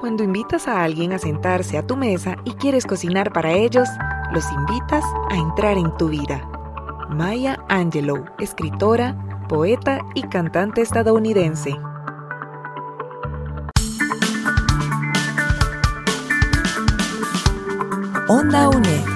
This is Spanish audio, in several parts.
Cuando invitas a alguien a sentarse a tu mesa y quieres cocinar para ellos, los invitas a entrar en tu vida. Maya Angelou, escritora, poeta y cantante estadounidense. Onda UNED.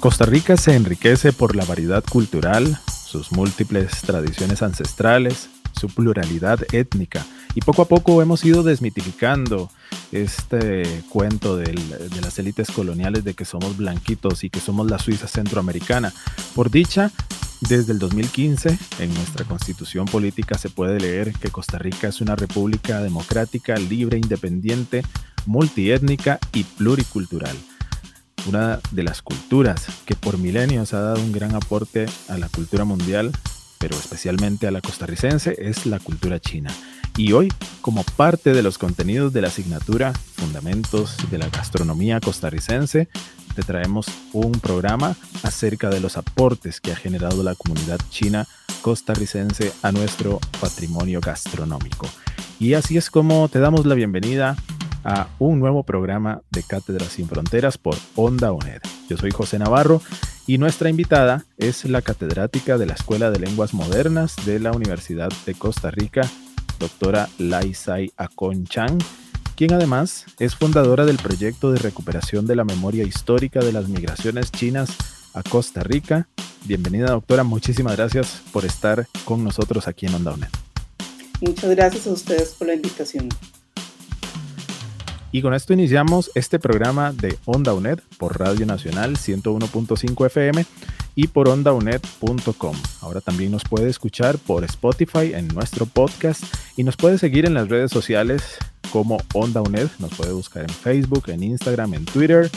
Costa Rica se enriquece por la variedad cultural, sus múltiples tradiciones ancestrales, su pluralidad étnica y poco a poco hemos ido desmitificando este cuento de las élites coloniales de que somos blanquitos y que somos la Suiza centroamericana. Por dicha, desde el 2015 en nuestra constitución política se puede leer que Costa Rica es una república democrática, libre, independiente, multiétnica y pluricultural una de las culturas que por milenios ha dado un gran aporte a la cultura mundial, pero especialmente a la costarricense, es la cultura china. Y hoy, como parte de los contenidos de la asignatura Fundamentos de la Gastronomía Costarricense, te traemos un programa acerca de los aportes que ha generado la comunidad china costarricense a nuestro patrimonio gastronómico. Y así es como te damos la bienvenida a un nuevo programa de Cátedras Sin Fronteras por Onda UNED. Yo soy José Navarro y nuestra invitada es la catedrática de la Escuela de Lenguas Modernas de la Universidad de Costa Rica, doctora Laisai Akon Chang, quien además es fundadora del proyecto de recuperación de la memoria histórica de las migraciones chinas a Costa Rica. Bienvenida doctora, muchísimas gracias por estar con nosotros aquí en Onda UNED. Muchas gracias a ustedes por la invitación. Y con esto iniciamos este programa de Onda UNED por Radio Nacional 101.5 FM y por ondauned.com. Ahora también nos puede escuchar por Spotify en nuestro podcast y nos puede seguir en las redes sociales como Onda UNED. Nos puede buscar en Facebook, en Instagram, en Twitter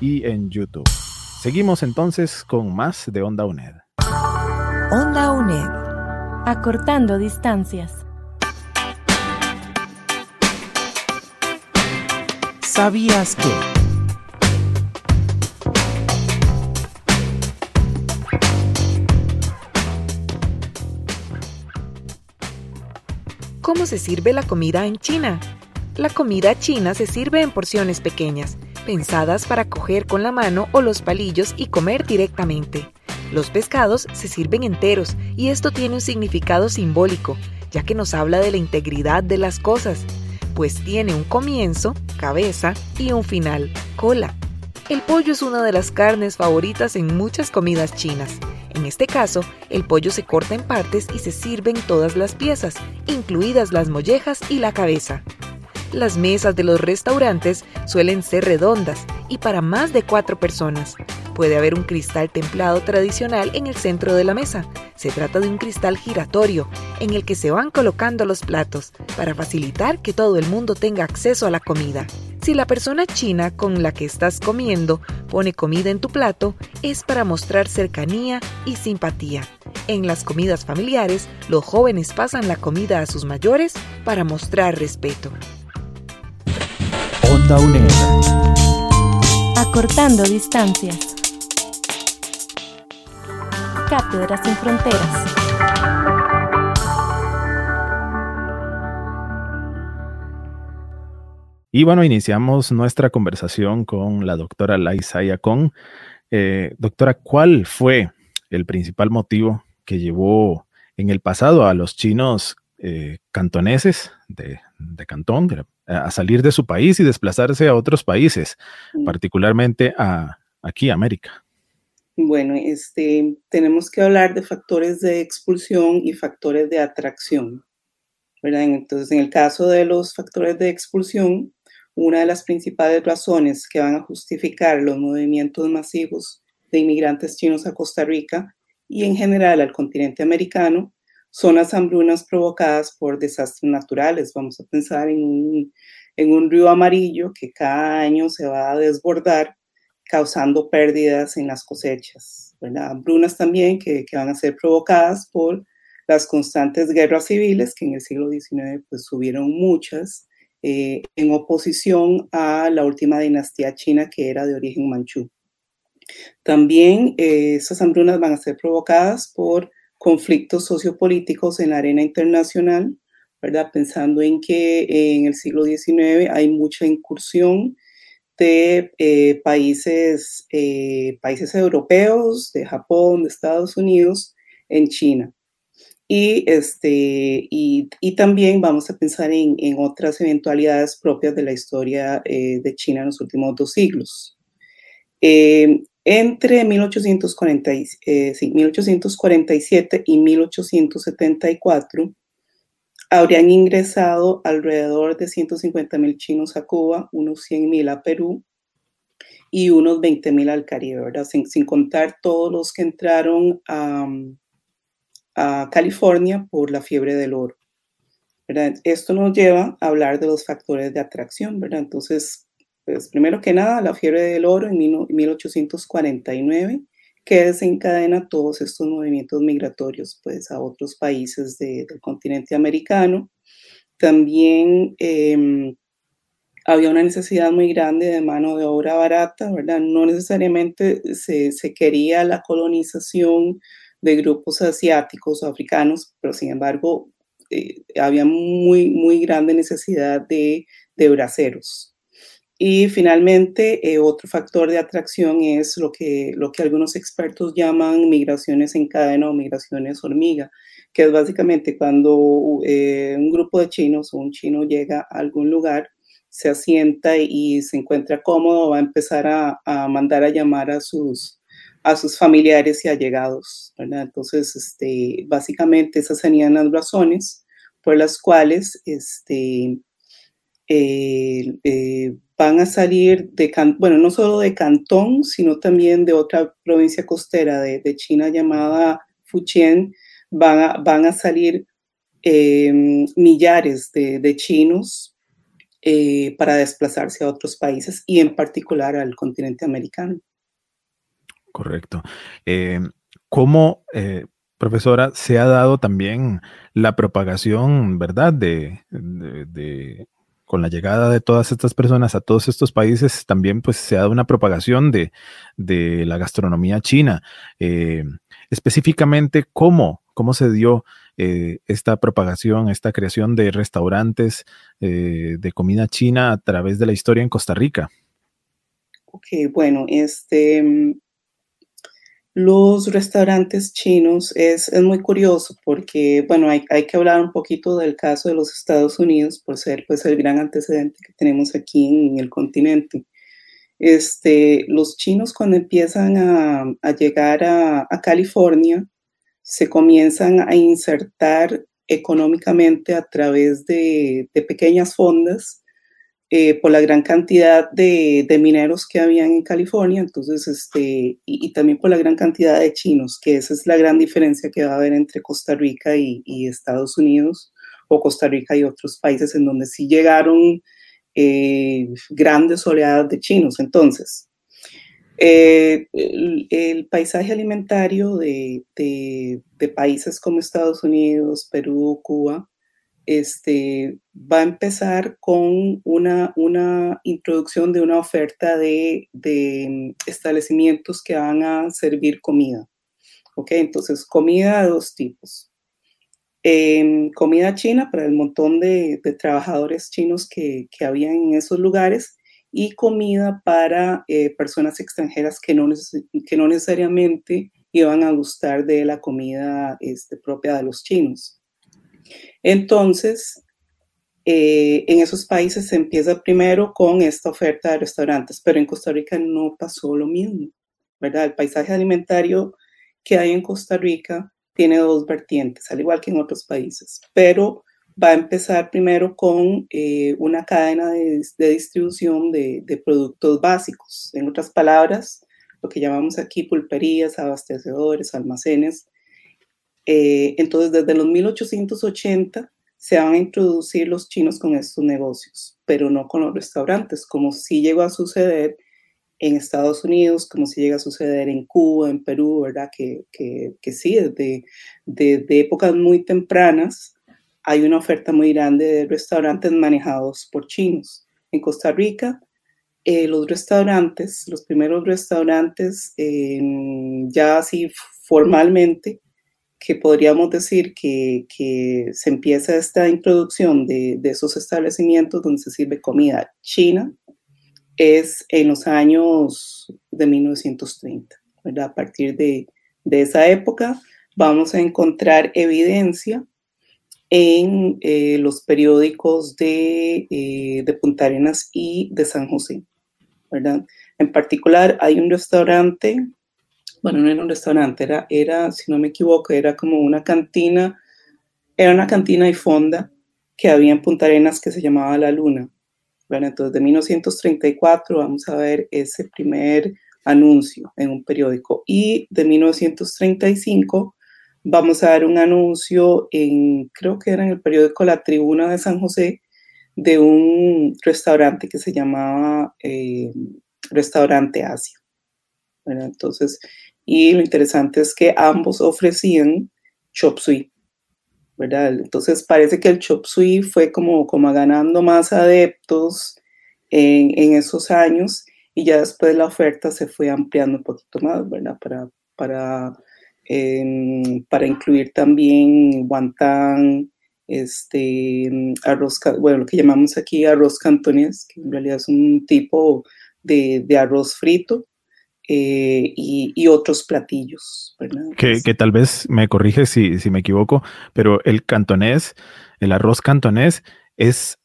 y en YouTube. Seguimos entonces con más de Onda UNED. Onda UNED. Acortando distancias. ¿Sabías que? ¿Cómo se sirve la comida en China? La comida china se sirve en porciones pequeñas, pensadas para coger con la mano o los palillos y comer directamente. Los pescados se sirven enteros y esto tiene un significado simbólico, ya que nos habla de la integridad de las cosas, pues tiene un comienzo, cabeza y un final, cola. El pollo es una de las carnes favoritas en muchas comidas chinas. En este caso, el pollo se corta en partes y se sirven todas las piezas, incluidas las mollejas y la cabeza. Las mesas de los restaurantes suelen ser redondas y para más de cuatro personas. Puede haber un cristal templado tradicional en el centro de la mesa. Se trata de un cristal giratorio en el que se van colocando los platos para facilitar que todo el mundo tenga acceso a la comida. Si la persona china con la que estás comiendo pone comida en tu plato, es para mostrar cercanía y simpatía. En las comidas familiares, los jóvenes pasan la comida a sus mayores para mostrar respeto. Onda UNED. Acortando distancias. Cátedras sin fronteras. Y bueno, iniciamos nuestra conversación con la doctora Laisaya Kong. Eh, doctora, ¿cuál fue el principal motivo que llevó en el pasado a los chinos eh, cantoneses de, de Cantón de- a salir de su país y desplazarse a otros países, Mm. particularmente a aquí, América? Bueno, este, tenemos que hablar de factores de expulsión y factores de atracción, ¿verdad? Entonces, en el caso de los factores de expulsión, una de las principales razones que van a justificar los movimientos masivos de inmigrantes chinos a Costa Rica y en general al continente americano son las hambrunas provocadas por desastres naturales. Vamos a pensar en un, en un río amarillo que cada año se va a desbordar causando pérdidas en las cosechas. ¿verdad? Hambrunas también que, que van a ser provocadas por las constantes guerras civiles, que en el siglo XIX pues hubieron muchas, eh, en oposición a la última dinastía china que era de origen manchú. También eh, esas hambrunas van a ser provocadas por conflictos sociopolíticos en la arena internacional, ¿verdad? Pensando en que en el siglo XIX hay mucha incursión de eh, países, países europeos, de Japón, de Estados Unidos, en China. Y, este, y, y, también vamos a pensar en, en, otras eventualidades propias de la historia eh, de China en los últimos dos siglos. Eh, entre 1840, eh, sí, 1847 y 1874 habrían ingresado alrededor de 150 mil chinos a Cuba, unos 100 mil a Perú y unos 20 mil al Caribe, ¿verdad? Sin, sin, contar todos los que entraron a a California por la fiebre del oro. ¿verdad? Esto nos lleva a hablar de los factores de atracción, ¿verdad? Entonces, pues primero que nada, la fiebre del oro en 1849, que desencadena todos estos movimientos migratorios pues, a otros países de, del continente americano. También eh, había una necesidad muy grande de mano de obra barata, ¿verdad? No necesariamente se, se quería la colonización de grupos asiáticos o africanos, pero sin embargo eh, había muy, muy grande necesidad de, de braceros. Y finalmente, eh, otro factor de atracción es lo que, lo que algunos expertos llaman migraciones en cadena o migraciones hormiga, que es básicamente cuando eh, un grupo de chinos o un chino llega a algún lugar, se asienta y se encuentra cómodo, va a empezar a, mandar a llamar a sus, a sus familiares y allegados, ¿verdad? Entonces, este, básicamente esas serían las razones por las cuales este, eh, van a salir de, bueno, no solo de Cantón, sino también de otra provincia costera de, de China llamada Fujian, van a, van a salir eh, millares de, de chinos eh, para desplazarse a otros países y en particular al continente americano. Correcto. Eh, ¿Cómo, eh, profesora, se ha dado también la propagación, verdad, de, con la llegada de todas estas personas a todos estos países, también pues se ha dado una propagación de, de la gastronomía china? Eh, específicamente, ¿cómo, cómo se dio eh, esta propagación, esta creación de restaurantes eh, de comida china a través de la historia en Costa Rica? Ok, bueno, este, los restaurantes chinos es, es, muy curioso porque, bueno, hay, hay, que hablar un poquito del caso de los Estados Unidos por ser pues el gran antecedente que tenemos aquí en, el continente. Este, los chinos cuando empiezan a, a llegar a, a California, se comienzan a insertar económicamente a través de, de pequeñas fondas eh, por la gran cantidad de, de, mineros que habían en California, entonces, este, y, también por la gran cantidad de chinos, que esa es la gran diferencia que va a haber entre Costa Rica y, Estados Unidos, o Costa Rica y otros países en donde sí llegaron eh, grandes oleadas de chinos. Entonces, eh, el, el, paisaje alimentario de, de, de países como Estados Unidos, Perú, Cuba, este, va a empezar con una, una introducción de una oferta de, de, establecimientos que van a servir comida. ¿Ok? Entonces, comida de dos tipos. Eh, comida china para el montón de, de trabajadores chinos que, que habían en esos lugares y comida para eh, personas extranjeras que no, que no necesariamente iban a gustar de la comida este, propia de los chinos. Entonces, eh, en esos países se empieza primero con esta oferta de restaurantes, pero en Costa Rica no pasó lo mismo, ¿verdad? El paisaje alimentario que hay en Costa Rica tiene dos vertientes, al igual que en otros países, pero va a empezar primero con eh, una cadena de, distribución de, productos básicos. En otras palabras, lo que llamamos aquí pulperías, abastecedores, almacenes. Eh, entonces, desde los 1880 se van a introducir los chinos con estos negocios, pero no con los restaurantes, como sí llegó a suceder en Estados Unidos, como si llega a suceder en Cuba, en Perú, ¿verdad? Que, que, sí, desde, de épocas muy tempranas hay una oferta muy grande de restaurantes manejados por chinos. En Costa Rica, eh, los restaurantes, los primeros restaurantes, ya así formalmente, que podríamos decir que, que se empieza esta introducción de, de, esos establecimientos donde se sirve comida china, es en los años de 1930, ¿verdad? A partir de, de esa época vamos a encontrar evidencia en eh, los periódicos de, eh, de, Punta Arenas y de San José, ¿verdad? En particular hay un restaurante, bueno, no era un restaurante, era, era, si no me equivoco, era como una cantina, era una cantina y fonda que había en Punta Arenas que se llamaba La Luna, bueno, entonces, de 1934 vamos a ver ese primer anuncio en un periódico. Y de 1935 vamos a ver un anuncio en, creo que era en el periódico La Tribuna de San José, de un restaurante que se llamaba eh, Restaurante Asia. Bueno, entonces, y lo interesante es que ambos ofrecían chop suey. ¿verdad? Entonces parece que el chop suey fue como, como ganando más adeptos en, en, esos años y ya después la oferta se fue ampliando un poquito más, ¿verdad? Para, para, em, para incluir también guantán, este, arroz, bueno, lo que llamamos aquí arroz cantonés, que en realidad es un tipo de, de arroz frito, eh, y, otros platillos. Que, que, tal vez me corrige si, si me equivoco, pero el cantonés, el arroz cantonés, es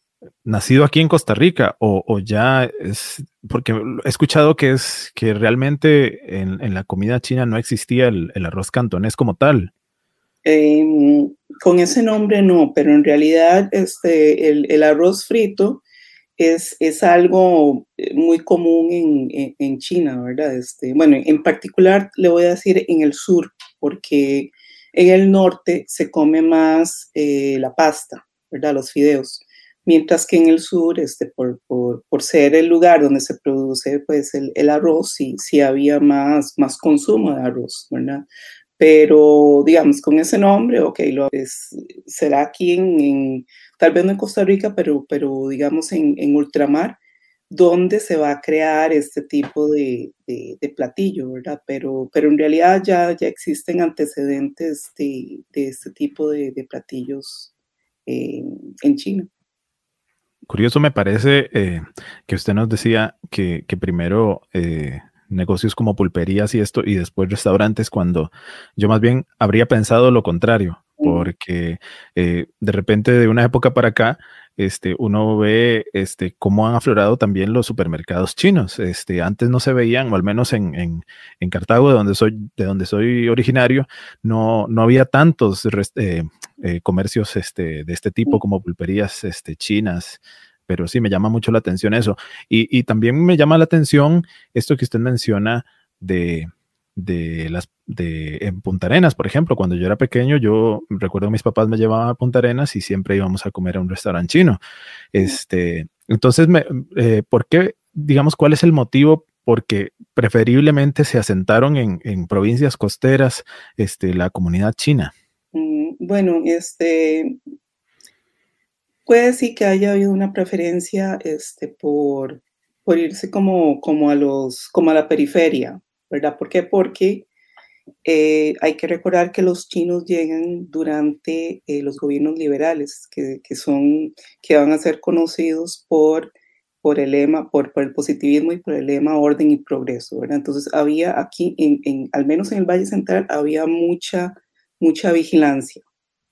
nacido aquí en Costa Rica o, o, ya es, porque he escuchado que es que realmente en, en la comida china no existía el, el arroz cantonés como tal. Em, con ese nombre no, pero en realidad este, el, el arroz frito es, algo eh, muy común en, China, ¿verdad? Este, bueno, en particular le voy a decir en el sur, porque en el norte se come más eh, la pasta, ¿verdad? Los fideos, mientras que en el sur, este, por, ser el lugar donde se produce pues, el, arroz, sí, sí había más, más consumo de arroz, ¿verdad? Pero, digamos, con ese nombre, ok, lo es, será aquí en tal vez no en Costa Rica, pero, pero digamos en, en ultramar, donde se va a crear este tipo de, de, platillo, ¿verdad? Pero, pero en realidad ya, ya existen antecedentes de, de este tipo de, platillos en China. Curioso me parece eh, que usted nos decía que, que primero eh, negocios como pulperías y esto y después restaurantes cuando yo más bien habría pensado lo contrario, porque eh, de repente de una época para acá, este, uno ve este, cómo han aflorado también los supermercados chinos. Este, antes no se veían, o al menos en, en, en Cartago, de donde soy, de donde soy originario, no, no había tantos eh, eh, comercios este, de este tipo como pulperías este, chinas pero sí me llama mucho la atención eso. Y, y, también me llama la atención esto que usted menciona de, de las de en Punta Arenas, por ejemplo, cuando yo era pequeño, yo recuerdo que mis papás me llevaban a Punta Arenas y siempre íbamos a comer a un restaurante chino. Este, entonces, me, eh, ¿por qué, digamos, cuál es el motivo? Porque preferiblemente se asentaron en, en provincias costeras, este, la comunidad china. Mm, bueno, este, puede sí que haya habido una preferencia, este, por, por irse como, como a los, como a la periferia, ¿verdad? ¿Por qué? Porque eh, hay que recordar que los chinos llegan durante eh, los gobiernos liberales, que, que, son, que van a ser conocidos por, por el lema, por, por, el positivismo y por el lema orden y progreso, ¿verdad? Entonces había aquí, en, en, al menos en el Valle Central, había mucha, mucha vigilancia,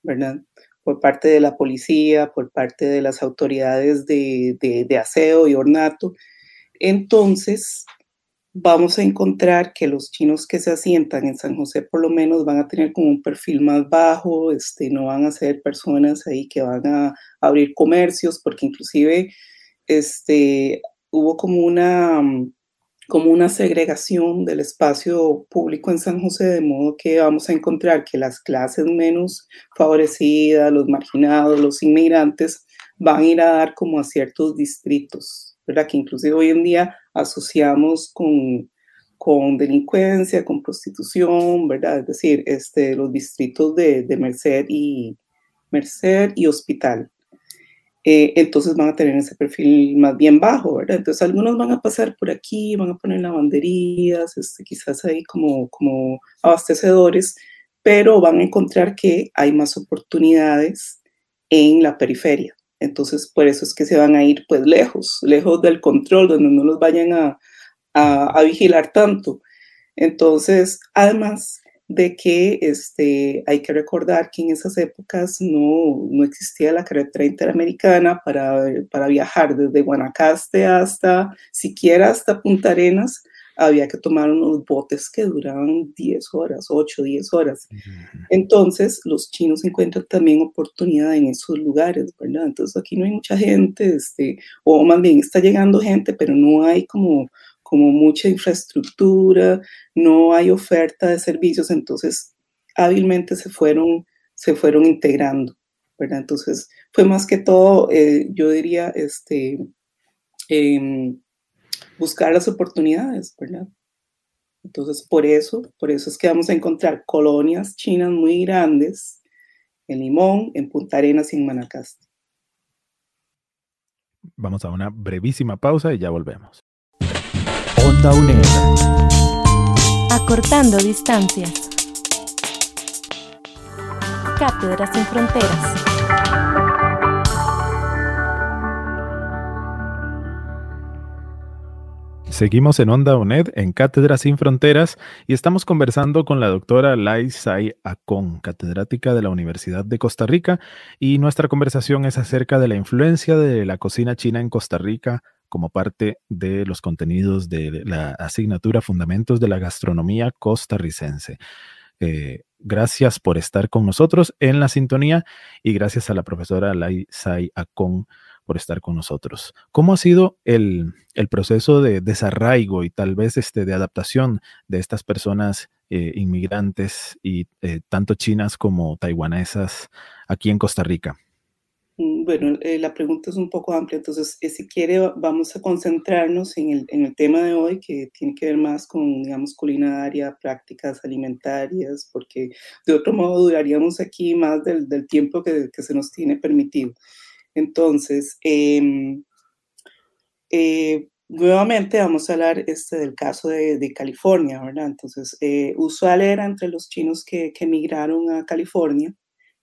¿verdad? Por parte de la policía, por parte de las autoridades de, de, de aseo y ornato. Entonces, vamos a encontrar que los chinos que se asientan en San José por lo menos van a tener como un perfil más bajo, este, no van a ser personas ahí que van a abrir comercios, porque inclusive este, hubo como una, como una segregación del espacio público en San José, de modo que vamos a encontrar que las clases menos favorecidas, los marginados, los inmigrantes, van a ir a dar como a ciertos distritos, ¿verdad? Que inclusive hoy en día asociamos con, con delincuencia, con prostitución, ¿verdad? Es decir, este, los distritos de, de Merced, y, Merced y Hospital. Eh, entonces van a tener ese perfil más bien bajo, ¿verdad? Entonces algunos van a pasar por aquí, van a poner lavanderías, este, quizás ahí como, como abastecedores, pero van a encontrar que hay más oportunidades en la periferia. Entonces, por eso es que se van a ir pues lejos, lejos del control, donde no los vayan a, a, vigilar tanto. Entonces, además de que este, hay que recordar que en esas épocas no, no existía la carretera interamericana para, para viajar desde Guanacaste hasta, siquiera hasta Punta Arenas, había que tomar unos botes que duraban 10 horas, 8, 10 horas. Entonces, los chinos encuentran también oportunidad en esos lugares, ¿verdad? Entonces, aquí no hay mucha gente, este, o más bien está llegando gente, pero no hay como, como mucha infraestructura, no hay oferta de servicios, entonces hábilmente se fueron, se fueron integrando, ¿verdad? Entonces, fue más que todo, eh, yo diría, este, eh, buscar las oportunidades, ¿verdad? Entonces, por eso, por eso es que vamos a encontrar colonias chinas muy grandes en Limón, en Punta Arenas y en Manacaste. Vamos a una brevísima pausa y ya volvemos. Onda UNED. Acortando distancias. Cátedras sin fronteras. Seguimos en Onda UNED, en Cátedra Sin Fronteras, y estamos conversando con la doctora Lai Sai Akon, catedrática de la Universidad de Costa Rica, y nuestra conversación es acerca de la influencia de la cocina china en Costa Rica como parte de los contenidos de la asignatura Fundamentos de la Gastronomía Costarricense. Eh, gracias por estar con nosotros en la sintonía y gracias a la profesora Lai Sai Akon por estar con nosotros. ¿Cómo ha sido el, proceso de desarraigo y tal vez este, de adaptación de estas personas eh, inmigrantes y eh, tanto chinas como taiwanesas aquí en Costa Rica? Mm, bueno, eh, la pregunta es un poco amplia, entonces si quiere vamos a concentrarnos en el, en el, tema de hoy que tiene que ver más con, digamos, culinaria, prácticas alimentarias, porque de otro modo duraríamos aquí más del, del tiempo que, que, se nos tiene permitido. Entonces, em, eh, nuevamente vamos a hablar este, del caso de, California, ¿verdad? Entonces, eh, usual era entre los chinos que, emigraron a California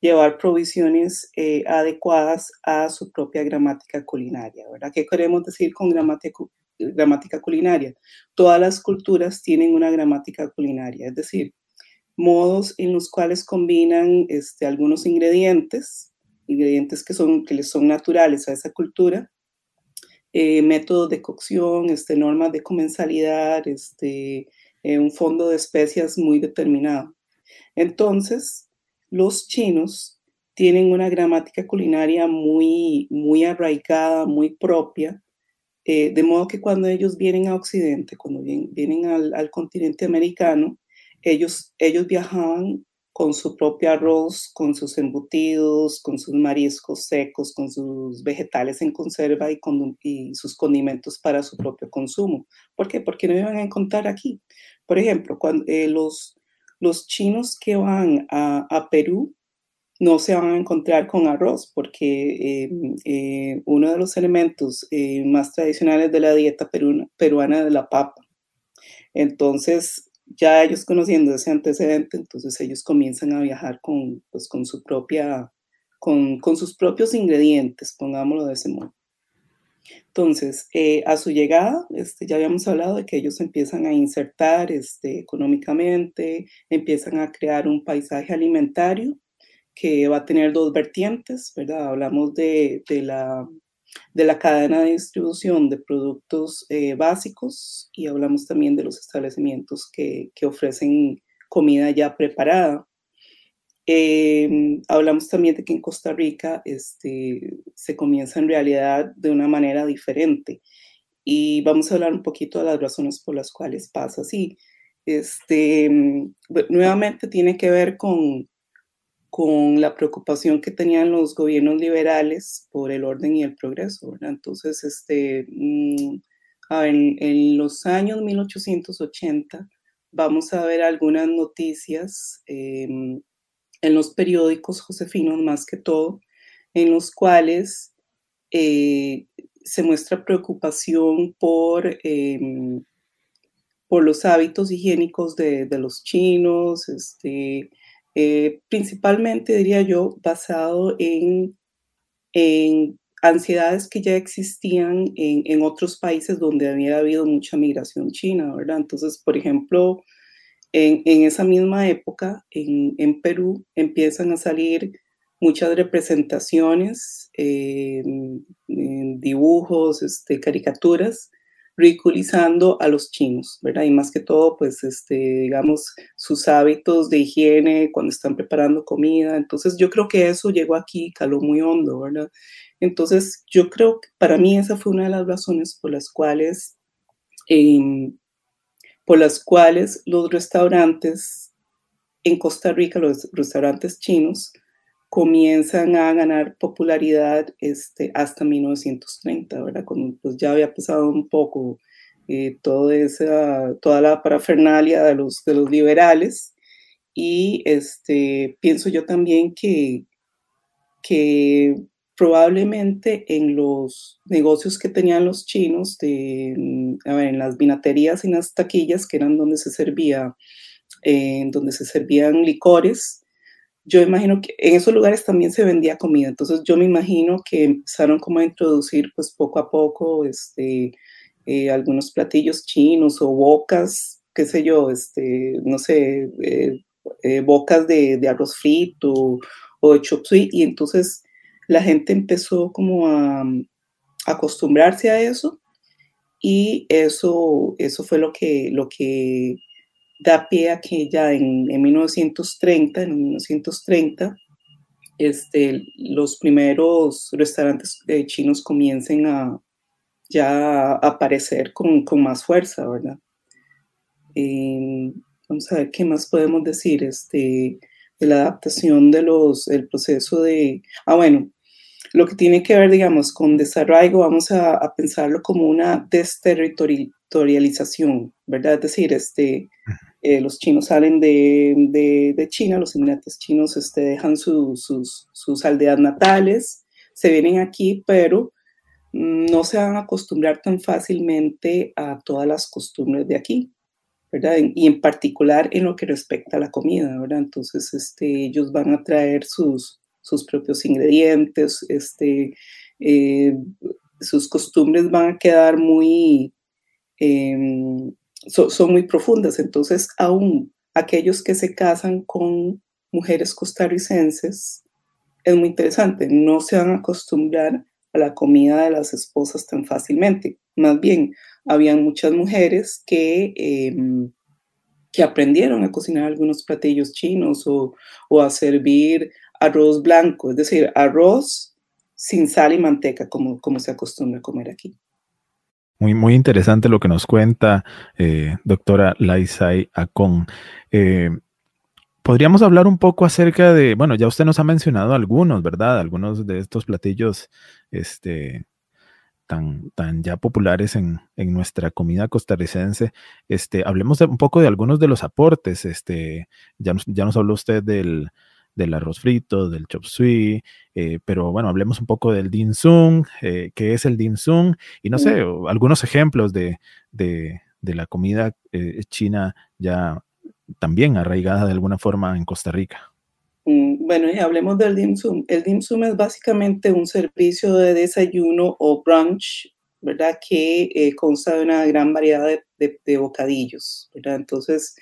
llevar provisiones eh, adecuadas a su propia gramática culinaria, ¿verdad? ¿Qué queremos decir con gramática, gramática culinaria? Todas las culturas tienen una gramática culinaria, es decir, modos en los cuales combinan este, algunos ingredientes ingredientes que, son, que les son naturales a esa cultura, eh, métodos de cocción, este, normas de comensalidad, este, eh, un fondo de especias muy determinado. Entonces, los chinos tienen una gramática culinaria muy, muy arraigada, muy propia, eh, de modo que cuando ellos vienen a Occidente, cuando vienen, al, al, continente americano, ellos, ellos viajaban con su propio arroz, con sus embutidos, con sus mariscos secos, con sus vegetales en conserva y, con, sus condimentos para su propio consumo. ¿Por qué? Porque no iban a encontrar aquí. Por ejemplo, cuando, eh, los, los chinos que van a, Perú no se van a encontrar con arroz, porque eh, eh, uno de los elementos más tradicionales de la dieta peruana es la papa. Entonces, ya ellos conociendo ese antecedente, entonces ellos comienzan a viajar con, pues, con su propia, con, con sus propios ingredientes, pongámoslo de ese modo. Entonces, eh, a su llegada, este, ya habíamos hablado de que ellos empiezan a insertar este, económicamente, empiezan a crear un paisaje alimentario que va a tener dos vertientes, ¿verdad? Hablamos de, de la de la cadena de distribución de productos eh, básicos y hablamos también de los establecimientos que, que ofrecen comida ya preparada. Em, hablamos también de que en Costa Rica este, se comienza en realidad de una manera diferente y vamos a hablar un poquito de las razones por las cuales pasa así. Este, nuevamente tiene que ver con, con la preocupación que tenían los gobiernos liberales por el orden y el progreso. Entonces, este, mm, en, los años 1880 vamos a ver algunas noticias eh, en los periódicos josefinos más que todo, en los cuales eh, se muestra preocupación por, eh, por los hábitos higiénicos de, de los chinos, este, eh, principalmente, diría yo, basado en, en ansiedades que ya existían en, en, otros países donde había habido mucha migración china, ¿verdad? Entonces, por ejemplo, en, en esa misma época, en, en, Perú, empiezan a salir muchas representaciones, eh, dibujos, este, caricaturas ridiculizando a los chinos, ¿verdad? Y más que todo, pues, este, digamos, sus hábitos de higiene cuando están preparando comida. Entonces, yo creo que eso llegó aquí, caló muy hondo, ¿verdad? Entonces, yo creo que para mí esa fue una de las razones por las cuales, eh, por las cuales los restaurantes en Costa Rica, los restaurantes chinos, comienzan a ganar popularidad este, hasta 1930, ¿verdad? Cuando pues, ya había pasado un poco eh, esa, toda la parafernalia de los, de los liberales. Y este, pienso yo también que, que probablemente en los negocios que tenían los chinos, de, a ver, en las vinaterías y en las taquillas, que eran donde se servía, eh, donde se servían licores, yo imagino que en esos lugares también se vendía comida, entonces yo me imagino que empezaron como a introducir pues poco a poco este, eh, algunos platillos chinos o bocas, qué sé yo, este, no sé, eh, eh, bocas de, arroz frito o de chop suey, y entonces la gente empezó como a, a acostumbrarse a eso y eso, eso fue lo que, lo que da pie a que ya en, en 1930, en 1930, este, los primeros restaurantes eh, chinos comiencen a ya a aparecer con, con más fuerza, ¿verdad? Eh, vamos a ver qué más podemos decir este, de la adaptación de los, el proceso de, ah, bueno, lo que tiene que ver, digamos, con desarraigo, vamos a, a pensarlo como una desterritorialización, ¿verdad? Es decir, este, eh, los chinos salen de, de, de, China, los inmigrantes chinos este, dejan su, sus, sus, aldeas natales, se vienen aquí, pero no se van a acostumbrar tan fácilmente a todas las costumbres de aquí, ¿verdad? Y en particular en lo que respecta a la comida, ¿verdad? Entonces, este, ellos van a traer sus, sus propios ingredientes, este, eh, sus costumbres van a quedar muy... Eh, so, son muy profundas. Entonces, aún aquellos que se casan con mujeres costarricenses, es muy interesante, no se van a acostumbrar a la comida de las esposas tan fácilmente. Más bien, habían muchas mujeres que, eh, que aprendieron a cocinar algunos platillos chinos o, o, a servir arroz blanco, es decir, arroz sin sal y manteca, como, como se acostumbra a comer aquí. Muy, muy interesante lo que nos cuenta eh, doctora Laisai Acon. Eh, podríamos hablar un poco acerca de, bueno, ya usted nos ha mencionado algunos, ¿verdad? Algunos de estos platillos este, tan, tan ya populares en, en nuestra comida costarricense. Este, hablemos de, un poco de algunos de los aportes. Este, ya, ya nos habló usted del, del arroz frito, del chop suey, eh, pero bueno, hablemos un poco del dim sum, eh, qué es el dim sum, y no sé, algunos ejemplos de, de, de la comida eh, china ya también arraigada de alguna forma en Costa Rica. Mm, bueno, y hablemos del dim sum. El dim sum es básicamente un servicio de desayuno o brunch, ¿verdad? Que eh, consta de una gran variedad de, de, bocadillos, ¿verdad? Entonces,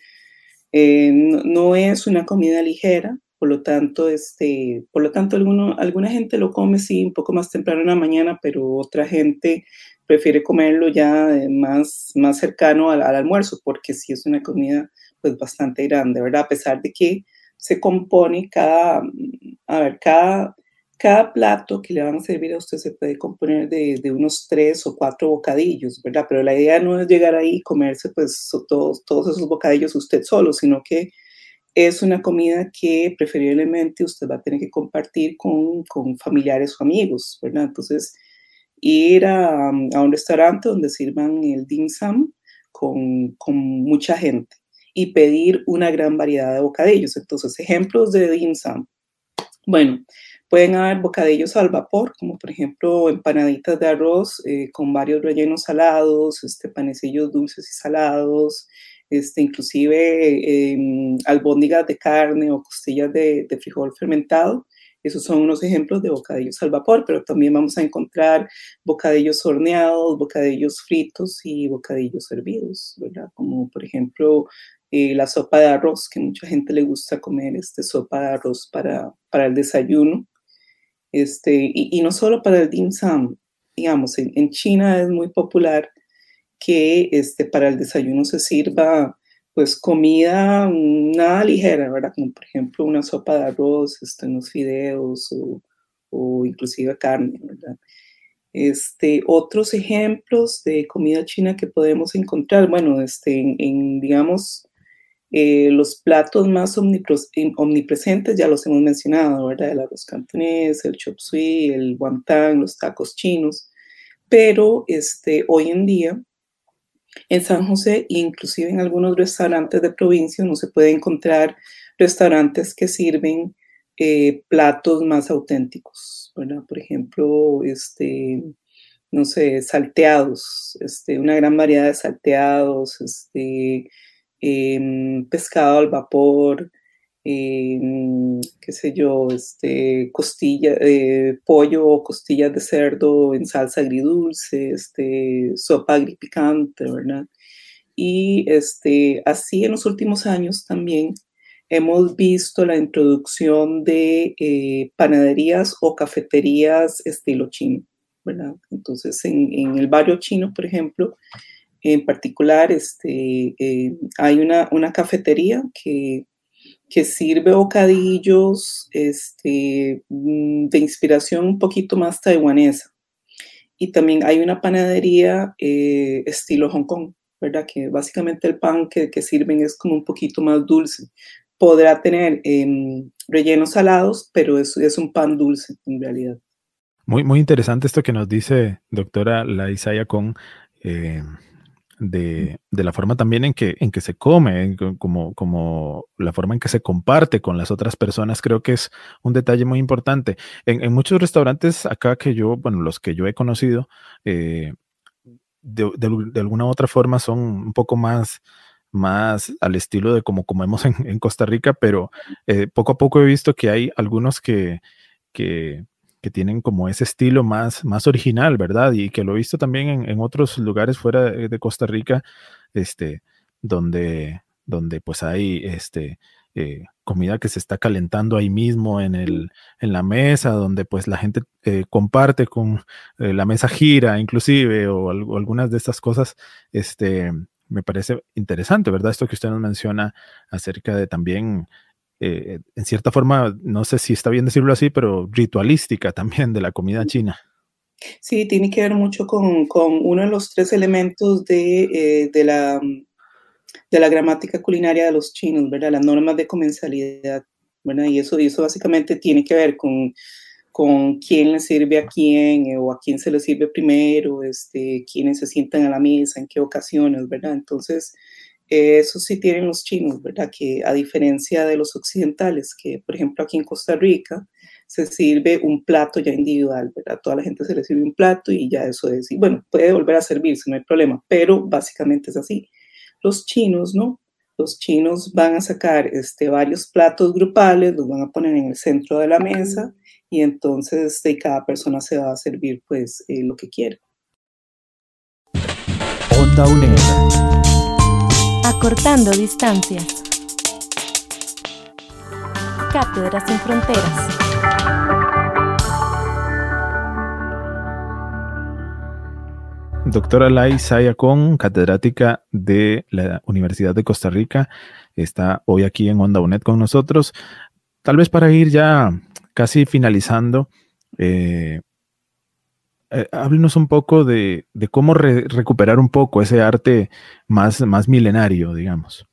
no, no, es una comida ligera, por lo tanto, este, por lo tanto alguno, alguna gente lo come, sí, un poco más temprano en la mañana, pero otra gente prefiere comerlo ya más, más cercano al, al almuerzo, porque sí es una comida pues bastante grande, ¿verdad? A pesar de que se compone cada, a ver, cada, cada plato que le van a servir a usted se puede componer de, de, unos tres o cuatro bocadillos, ¿verdad? Pero la idea no es llegar ahí y comerse pues todos, todos esos bocadillos usted solo, sino que es una comida que preferiblemente usted va a tener que compartir con, con familiares o amigos, ¿verdad? Entonces, ir a, a, un restaurante donde sirvan el dim sum con, con mucha gente y pedir una gran variedad de bocadillos. Entonces, ejemplos de dim sum. Bueno, pueden haber bocadillos al vapor, como por ejemplo empanaditas de arroz eh, con varios rellenos salados, este, panecillos dulces y salados, este, inclusive eh, albóndigas de carne o costillas de, de frijol fermentado. Esos son unos ejemplos de bocadillos al vapor, pero también vamos a encontrar bocadillos horneados, bocadillos fritos y bocadillos hervidos. Como por ejemplo eh, la sopa de arroz, que mucha gente le gusta comer este, sopa de arroz para, para el desayuno. Este, y, no solo para el dim sum, digamos, en, China es muy popular que este, para el desayuno se sirva pues comida nada ligera, ¿verdad? Como por ejemplo una sopa de arroz, este, unos fideos o, o inclusive carne, ¿verdad? Este, otros ejemplos de comida china que podemos encontrar, bueno, este, en, en digamos, eh, los platos más omnipresentes ya los hemos mencionado, ¿verdad? El arroz cantonés, el chop suey, el guantán, los tacos chinos, pero este, hoy en día en San José, inclusive en algunos restaurantes de provincia, no se puede encontrar restaurantes que sirven eh, platos más auténticos, ¿verdad? Por ejemplo, este, no sé, salteados, este, una gran variedad de salteados, este, eh, pescado al vapor, eh, qué sé yo, este, costilla, eh, pollo o costillas de cerdo en salsa agridulce, este, sopa agripicante, ¿verdad? Y este, así en los últimos años también hemos visto la introducción de eh, panaderías o cafeterías estilo chino, ¿verdad? Entonces, en, en el barrio chino, por ejemplo, en particular, este, eh, hay una, una cafetería que, que, sirve bocadillos este, mm, de inspiración un poquito más taiwanesa. Y también hay una panadería eh, estilo Hong Kong, ¿verdad? Que básicamente el pan que, que, sirven es como un poquito más dulce. Podrá tener eh, rellenos salados, pero es, es un pan dulce en realidad. Muy, muy interesante esto que nos dice doctora Laisaya con eh, de, de, la forma también en que, en que se come, como, como la forma en que se comparte con las otras personas, creo que es un detalle muy importante. En, en muchos restaurantes acá que yo, bueno, los que yo he conocido, eh, de, de, de, alguna u otra forma son un poco más, más al estilo de como comemos en, en Costa Rica, pero eh, poco a poco he visto que hay algunos que, que que tienen como ese estilo más, más original, ¿verdad? Y que lo he visto también en, en otros lugares fuera de, de, Costa Rica, este, donde, donde pues hay este, eh, comida que se está calentando ahí mismo en, el, en la mesa, donde pues la gente eh, comparte con eh, la mesa gira inclusive o, o, algunas de estas cosas, este, me parece interesante, ¿verdad? Esto que usted nos menciona acerca de también eh, en cierta forma, no sé si está bien decirlo así, pero ritualística también de la comida china. Sí, tiene que ver mucho con, con uno de los tres elementos de, eh, de, la, de la gramática culinaria de los chinos, ¿verdad? Las normas de comensalidad, ¿verdad? Y eso, y eso básicamente tiene que ver con, con quién le sirve a quién eh, o a quién se le sirve primero, este, quiénes se sientan a la mesa, en qué ocasiones, ¿verdad? Entonces, eso sí tienen los chinos, ¿verdad? Que a diferencia de los occidentales, que por ejemplo aquí en Costa Rica se sirve un plato ya individual, ¿verdad? Toda la gente se le sirve un plato y ya eso es, y bueno, puede volver a servirse, no hay problema, pero básicamente es así. Los chinos, ¿no? Los chinos van a sacar este, varios platos grupales, los van a poner en el centro de la mesa y entonces de cada persona se va a servir pues eh, lo que quiere. Onda UNED acortando distancias. Cátedras sin Fronteras. Doctora Lai Sayacón, catedrática de la Universidad de Costa Rica, está hoy aquí en Onda UNED con nosotros. Tal vez para ir ya casi finalizando, eh, eh, háblenos un poco de, cómo re- recuperar un poco ese arte más, más milenario, digamos.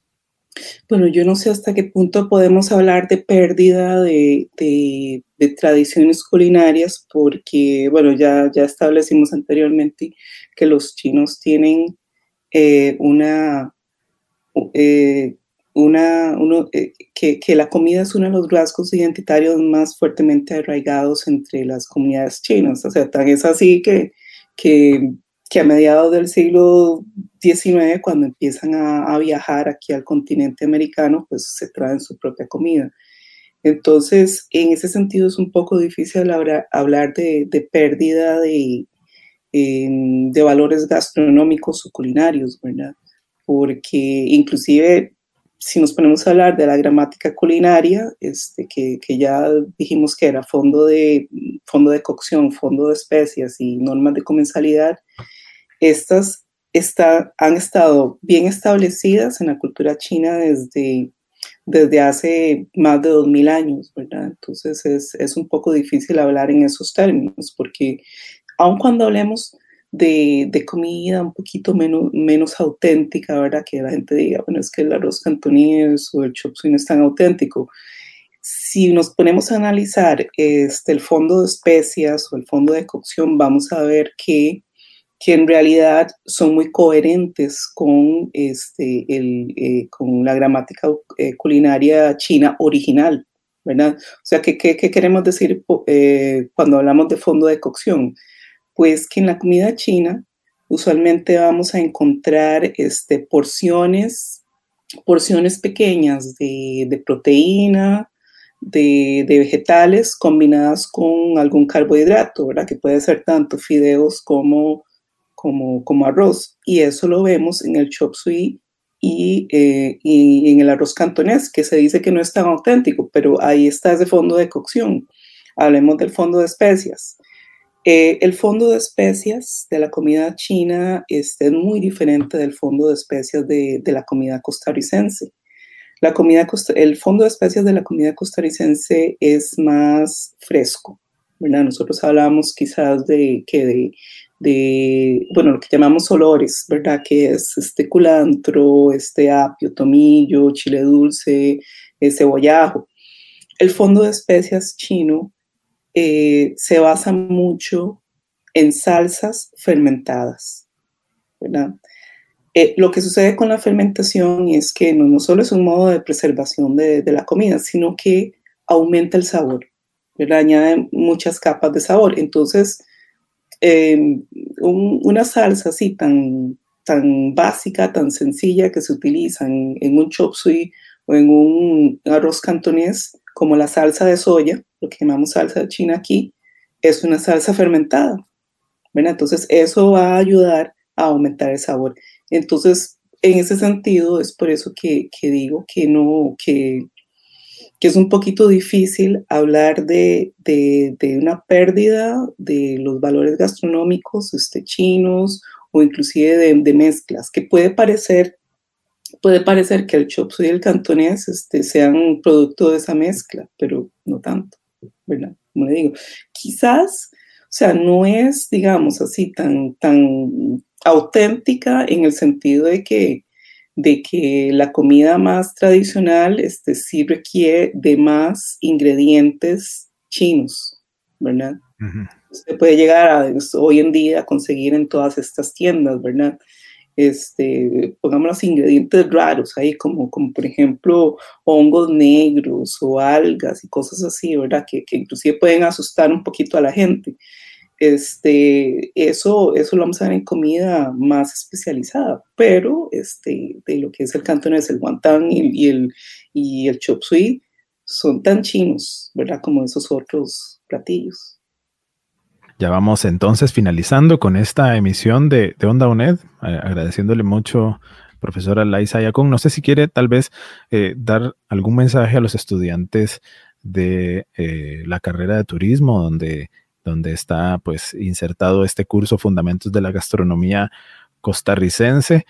Bueno, yo no sé hasta qué punto podemos hablar de pérdida de, de- de tradiciones culinarias, porque, bueno, ya, ya establecimos anteriormente que los chinos tienen eh, una, eh, una uno, eh, que, que la comida es uno de los rasgos identitarios más fuertemente arraigados entre las comunidades chinas. O sea, tan es así que, que, que a mediados del siglo XIX, cuando empiezan a, viajar aquí al continente americano, pues se traen su propia comida. Entonces, en ese sentido es un poco difícil hablar, hablar de, de pérdida de, eh, de valores gastronómicos o culinarios, ¿verdad? Porque inclusive si nos ponemos a hablar de la gramática culinaria, este, que, que, ya dijimos que era fondo de, fondo de cocción, fondo de especias y normas de comensalidad, estas está, han estado bien establecidas en la cultura china desde, desde hace más de 2000 años, ¿verdad? Entonces es, es un poco difícil hablar en esos términos, porque aun cuando hablemos de, de, comida un poquito menos, menos auténtica, ¿verdad? Que la gente diga, bueno, es que el arroz cantonés o el chop suey no es tan auténtico. Si nos ponemos a analizar este, el fondo de especias o el fondo de cocción, vamos a ver que, que en realidad son muy coherentes con, este, el, eh, con la gramática eh, culinaria china original, ¿verdad? O sea, ¿qué, qué, qué queremos decir eh, cuando hablamos de fondo de cocción? Pues que en la comida china usualmente vamos a encontrar este, porciones, porciones pequeñas de, de proteína, de, de, vegetales combinadas con algún carbohidrato, ¿verdad? Que puede ser tanto fideos como, como, como arroz. Y eso lo vemos en el chop suey y, eh, y, en el arroz cantonés, que se dice que no es tan auténtico, pero ahí está ese fondo de cocción. Hablemos del fondo de especias. Eh, el fondo de especias de la comida china este, es muy diferente del fondo de especias de, de la comida costarricense. La comida, el fondo de especias de la comida costarricense es más fresco. ¿verdad? Nosotros hablamos quizás de que de, de, bueno, lo que llamamos olores, ¿verdad? Que es este culantro, este apio, tomillo, chile dulce, eh, cebollajo. El fondo de especias chino eh, se basa mucho en salsas fermentadas, ¿verdad? Eh, lo que sucede con la fermentación es que no, no solo es un modo de preservación de, de, la comida, sino que aumenta el sabor, ¿verdad? Añade muchas capas de sabor. Entonces, eh, un, una salsa así tan, tan básica, tan sencilla que se utiliza en, en un chop suey o en un arroz cantonés, como la salsa de soya, lo que llamamos salsa de china aquí, es una salsa fermentada. Entonces, eso va a ayudar a aumentar el sabor. Entonces, en ese sentido, es por eso que, que digo que no, que, que, es un poquito difícil hablar de, de, de, una pérdida de los valores gastronómicos este, chinos o inclusive de, de mezclas, que puede parecer puede parecer que el chop suey y el cantonés este, sean producto de esa mezcla, pero no tanto, ¿verdad? Como le digo, quizás, o sea, no es, digamos así, tan, tan auténtica en el sentido de que, de que la comida más tradicional este, sí requiere de más ingredientes chinos, ¿verdad? Uh -huh. Usted puede llegar a, hoy en día a conseguir en todas estas tiendas, ¿verdad? Este, pongamos los ingredientes raros ahí, como, por ejemplo hongos negros o algas y cosas así, ¿verdad? Que, que inclusive pueden asustar un poquito a la gente. Este, eso, eso lo vamos a ver en comida más especializada, pero este, de lo que es el cantonés, el guantán y, y, el, y el chop suey son tan chinos, ¿verdad? Como esos otros platillos. Ya vamos entonces finalizando con esta emisión de, de Onda UNED, agradeciéndole mucho, profesora Laisa Yacón. No sé si quiere tal vez eh, dar algún mensaje a los estudiantes de eh, la carrera de turismo, donde, donde está pues insertado este curso Fundamentos de la Gastronomía costarricense,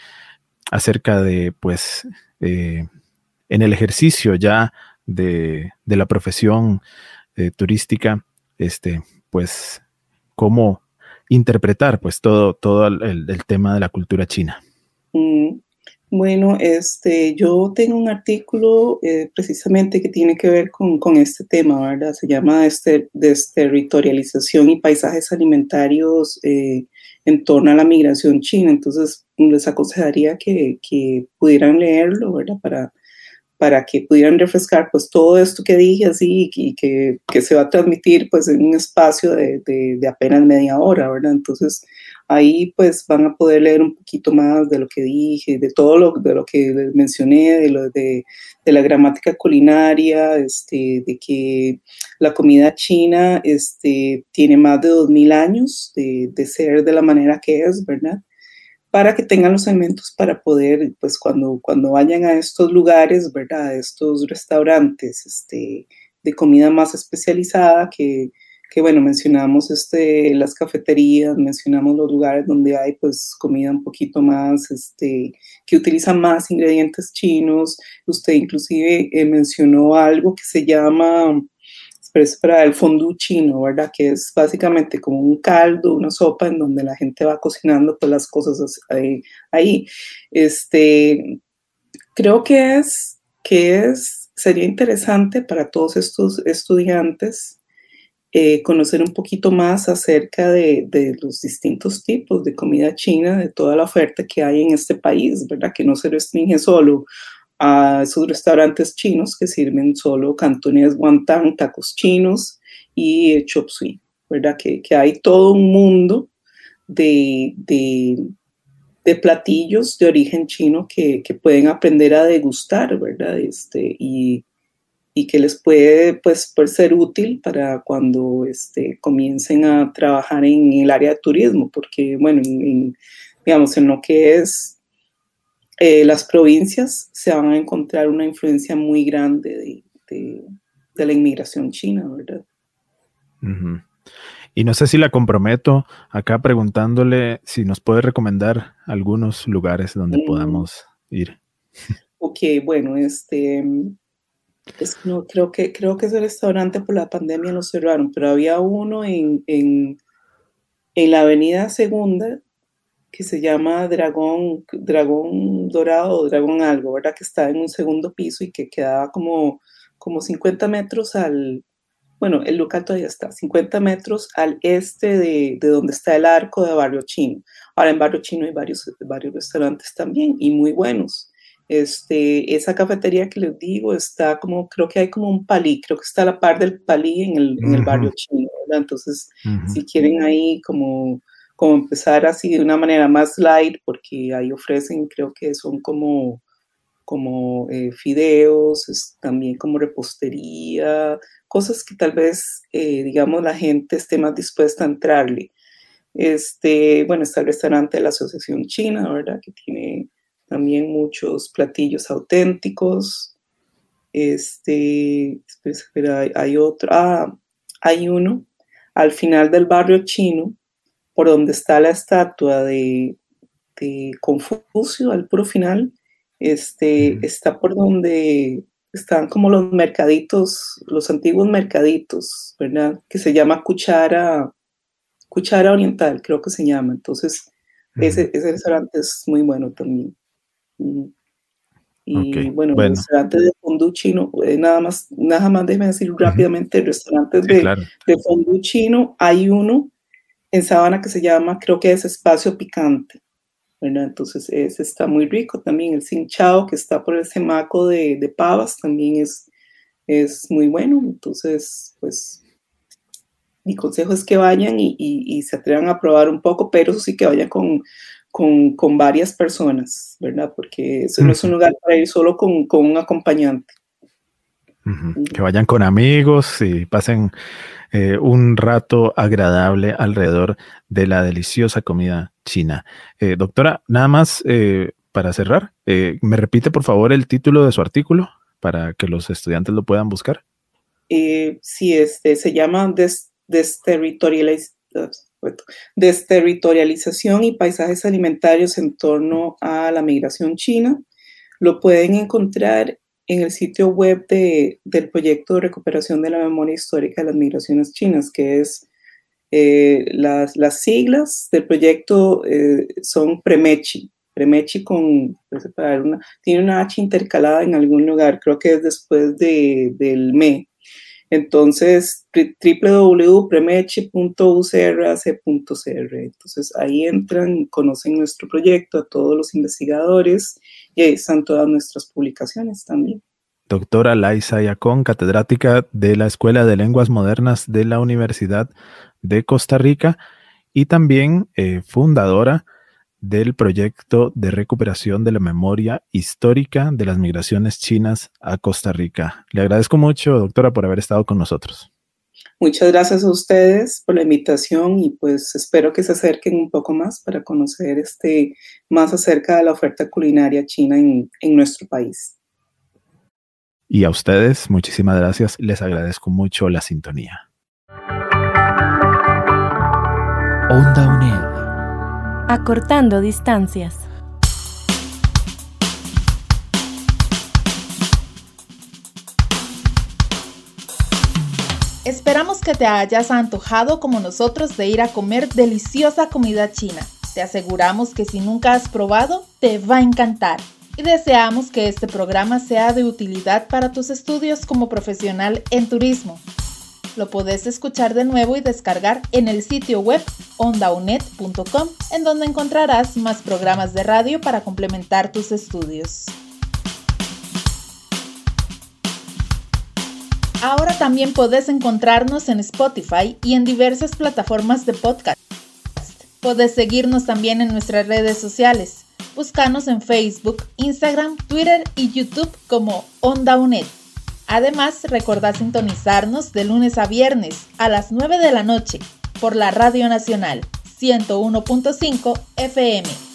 acerca de pues eh, en el ejercicio ya de, la profesión turística, este, pues cómo interpretar pues todo, todo el, tema de la cultura china. Mm, bueno, este, yo tengo un artículo eh, precisamente que tiene que ver con, este tema, ¿verdad? Se llama Desterritorialización y paisajes alimentarios eh, en torno a la migración china. Entonces, les aconsejaría que, que pudieran leerlo, ¿verdad? Para, para que pudieran refrescar pues todo esto que dije así y que, que se va a transmitir pues en un espacio de, de, apenas media hora, ¿verdad? Entonces ahí pues van a poder leer un poquito más de lo que dije, de todo lo, de lo que mencioné, de, lo, de, de la gramática culinaria, este, de que la comida china este, tiene más de 2.000 años de, de ser de la manera que es, ¿verdad? Para que tengan los elementos para poder, pues cuando, cuando vayan a estos lugares, ¿verdad? Estos restaurantes este, de comida más especializada que, que, bueno, mencionamos este, las cafeterías, mencionamos los lugares donde hay pues comida un poquito más, este, que utilizan más ingredientes chinos. Usted inclusive eh, mencionó algo que se llama es para el fondue chino, ¿verdad? Que es básicamente como un caldo, una sopa en donde la gente va cocinando pues las cosas ahí. Este, creo que es, que es, sería interesante para todos estos estudiantes eh, conocer un poquito más acerca de, de, los distintos tipos de comida china, de toda la oferta que hay en este país, ¿verdad? Que no se restringe solo a esos restaurantes chinos que sirven solo cantones guantán, tacos chinos y chop suey, ¿verdad? Que, que, hay todo un mundo de, de, de platillos de origen chino que, que, pueden aprender a degustar, ¿verdad? Este, y, y que les puede pues, puede ser útil para cuando este, comiencen a trabajar en el área de turismo, porque, bueno, digamos, en lo que es eh, las provincias se van a encontrar una influencia muy grande de, la inmigración china, ¿verdad? Y no sé si la comprometo acá preguntándole si nos puede recomendar algunos lugares donde mm. podamos ir. Ok, bueno, este, no, creo que creo que ese restaurante por la pandemia lo cerraron, pero había uno en, en, en la Avenida Segunda que se llama Dragón, Dragón Dorado o Dragón Algo, ¿verdad? Que está en un segundo piso y que quedaba como, como 50 metros al, bueno, el local todavía está, 50 metros al este de, de, donde está el arco de Barrio Chino. Ahora en Barrio Chino hay varios, varios restaurantes también y muy buenos. Este, esa cafetería que les digo está como, creo que hay como un palí, creo que está a la par del palí en el, en el barrio chino, ¿verdad? Entonces, si quieren ahí como como empezar así de una manera más light, porque ahí ofrecen, creo que son como, como eh, fideos, también como repostería, cosas que tal vez, eh, digamos, la gente esté más dispuesta a entrarle. Este, bueno, está el restaurante de la Asociación China, ¿verdad? Que tiene también muchos platillos auténticos. Este, espera, hay, hay otro, ah, hay uno al final del barrio chino por donde está la estatua de, Confucio al puro final, este, está por donde están como los mercaditos, los antiguos mercaditos, ¿verdad? Que se llama cuchara, cuchara oriental, creo que se llama. Entonces, ese, ese, restaurante es muy bueno también. Y bueno, el restaurante de fondue chino, eh, nada más, nada más déjeme decir rápidamente, el restaurante de, de fondue chino, hay uno en Sabana que se llama, creo que es Espacio Picante. Bueno, entonces ese está muy rico también. El cinchao que está por el semaco de, de pavas también es, es muy bueno. Entonces, pues mi consejo es que vayan y, y, se atrevan a probar un poco, pero eso sí que vayan con, con, con varias personas, ¿verdad? Porque eso no es un lugar para ir solo con, con un acompañante. Que vayan con amigos y pasen eh, un rato agradable alrededor de la deliciosa comida china. Eh, doctora, nada más eh, para cerrar, ¿me repite por favor el título de su artículo para que los estudiantes lo puedan buscar? eh, sí, este, se llama des, desterritorialización y paisajes alimentarios en torno a la migración china. Lo pueden encontrar en el sitio web de, del proyecto de recuperación de la memoria histórica de las migraciones chinas, que es eh, las, las, siglas del proyecto eh, son Premechi. Premechi con, una, tiene una H intercalada en algún lugar, creo que es después de, del ME, entonces, www.premeche.ucrac.cr. Entonces, ahí entran, conocen nuestro proyecto, a todos los investigadores y ahí están todas nuestras publicaciones también. Doctora Laisa Yacón, catedrática de la Escuela de Lenguas Modernas de la Universidad de Costa Rica y también eh, fundadora del proyecto de recuperación de la memoria histórica de las migraciones chinas a Costa Rica. Le agradezco mucho, doctora, por haber estado con nosotros. Muchas gracias a ustedes por la invitación y pues espero que se acerquen un poco más para conocer este, más acerca de la oferta culinaria china en, en nuestro país. Y a ustedes, muchísimas gracias. Les agradezco mucho la sintonía. Onda UNED Acortando distancias. Esperamos que te hayas antojado como nosotros de ir a comer deliciosa comida china. Te aseguramos que si nunca has probado, te va a encantar. Y deseamos que este programa sea de utilidad para tus estudios como profesional en turismo. Lo podés escuchar de nuevo y descargar en el sitio web ondaunet.com, en donde encontrarás más programas de radio para complementar tus estudios. Ahora también podés encontrarnos en Spotify y en diversas plataformas de podcast. Podés seguirnos también en nuestras redes sociales. Búscanos en Facebook, Instagram, Twitter y YouTube como OndaUnet. Además, recordá sintonizarnos de lunes a viernes a las 9 de la noche por la Radio Nacional 101.5 FM.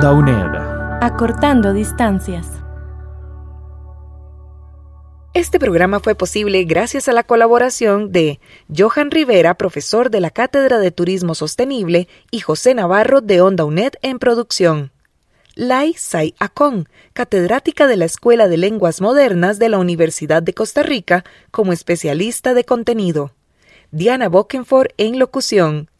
Onda UNED. Acortando distancias. Este programa fue posible gracias a la colaboración de Johan Rivera, profesor de la Cátedra de Turismo Sostenible, y José Navarro de Onda UNED en producción. Lai Sai Akon, catedrática de la Escuela de Lenguas Modernas de la Universidad de Costa Rica como especialista de contenido. Diana Bokenford en locución.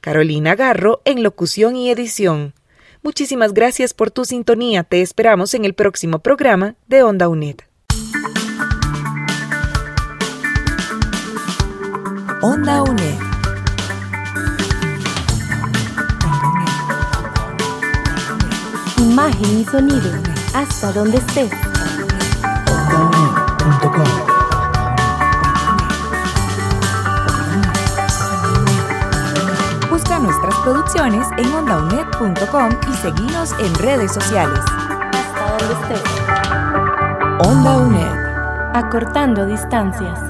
Carolina Garro en locución y edición. Muchísimas gracias por tu sintonía. Te esperamos en el próximo programa de Onda UNED. Onda UNED. Imagen y sonido, hasta donde estés. Nuestras producciones en ondaunet.com y seguinos en redes sociales. Hasta donde estés. Onda UNED. Acortando distancias.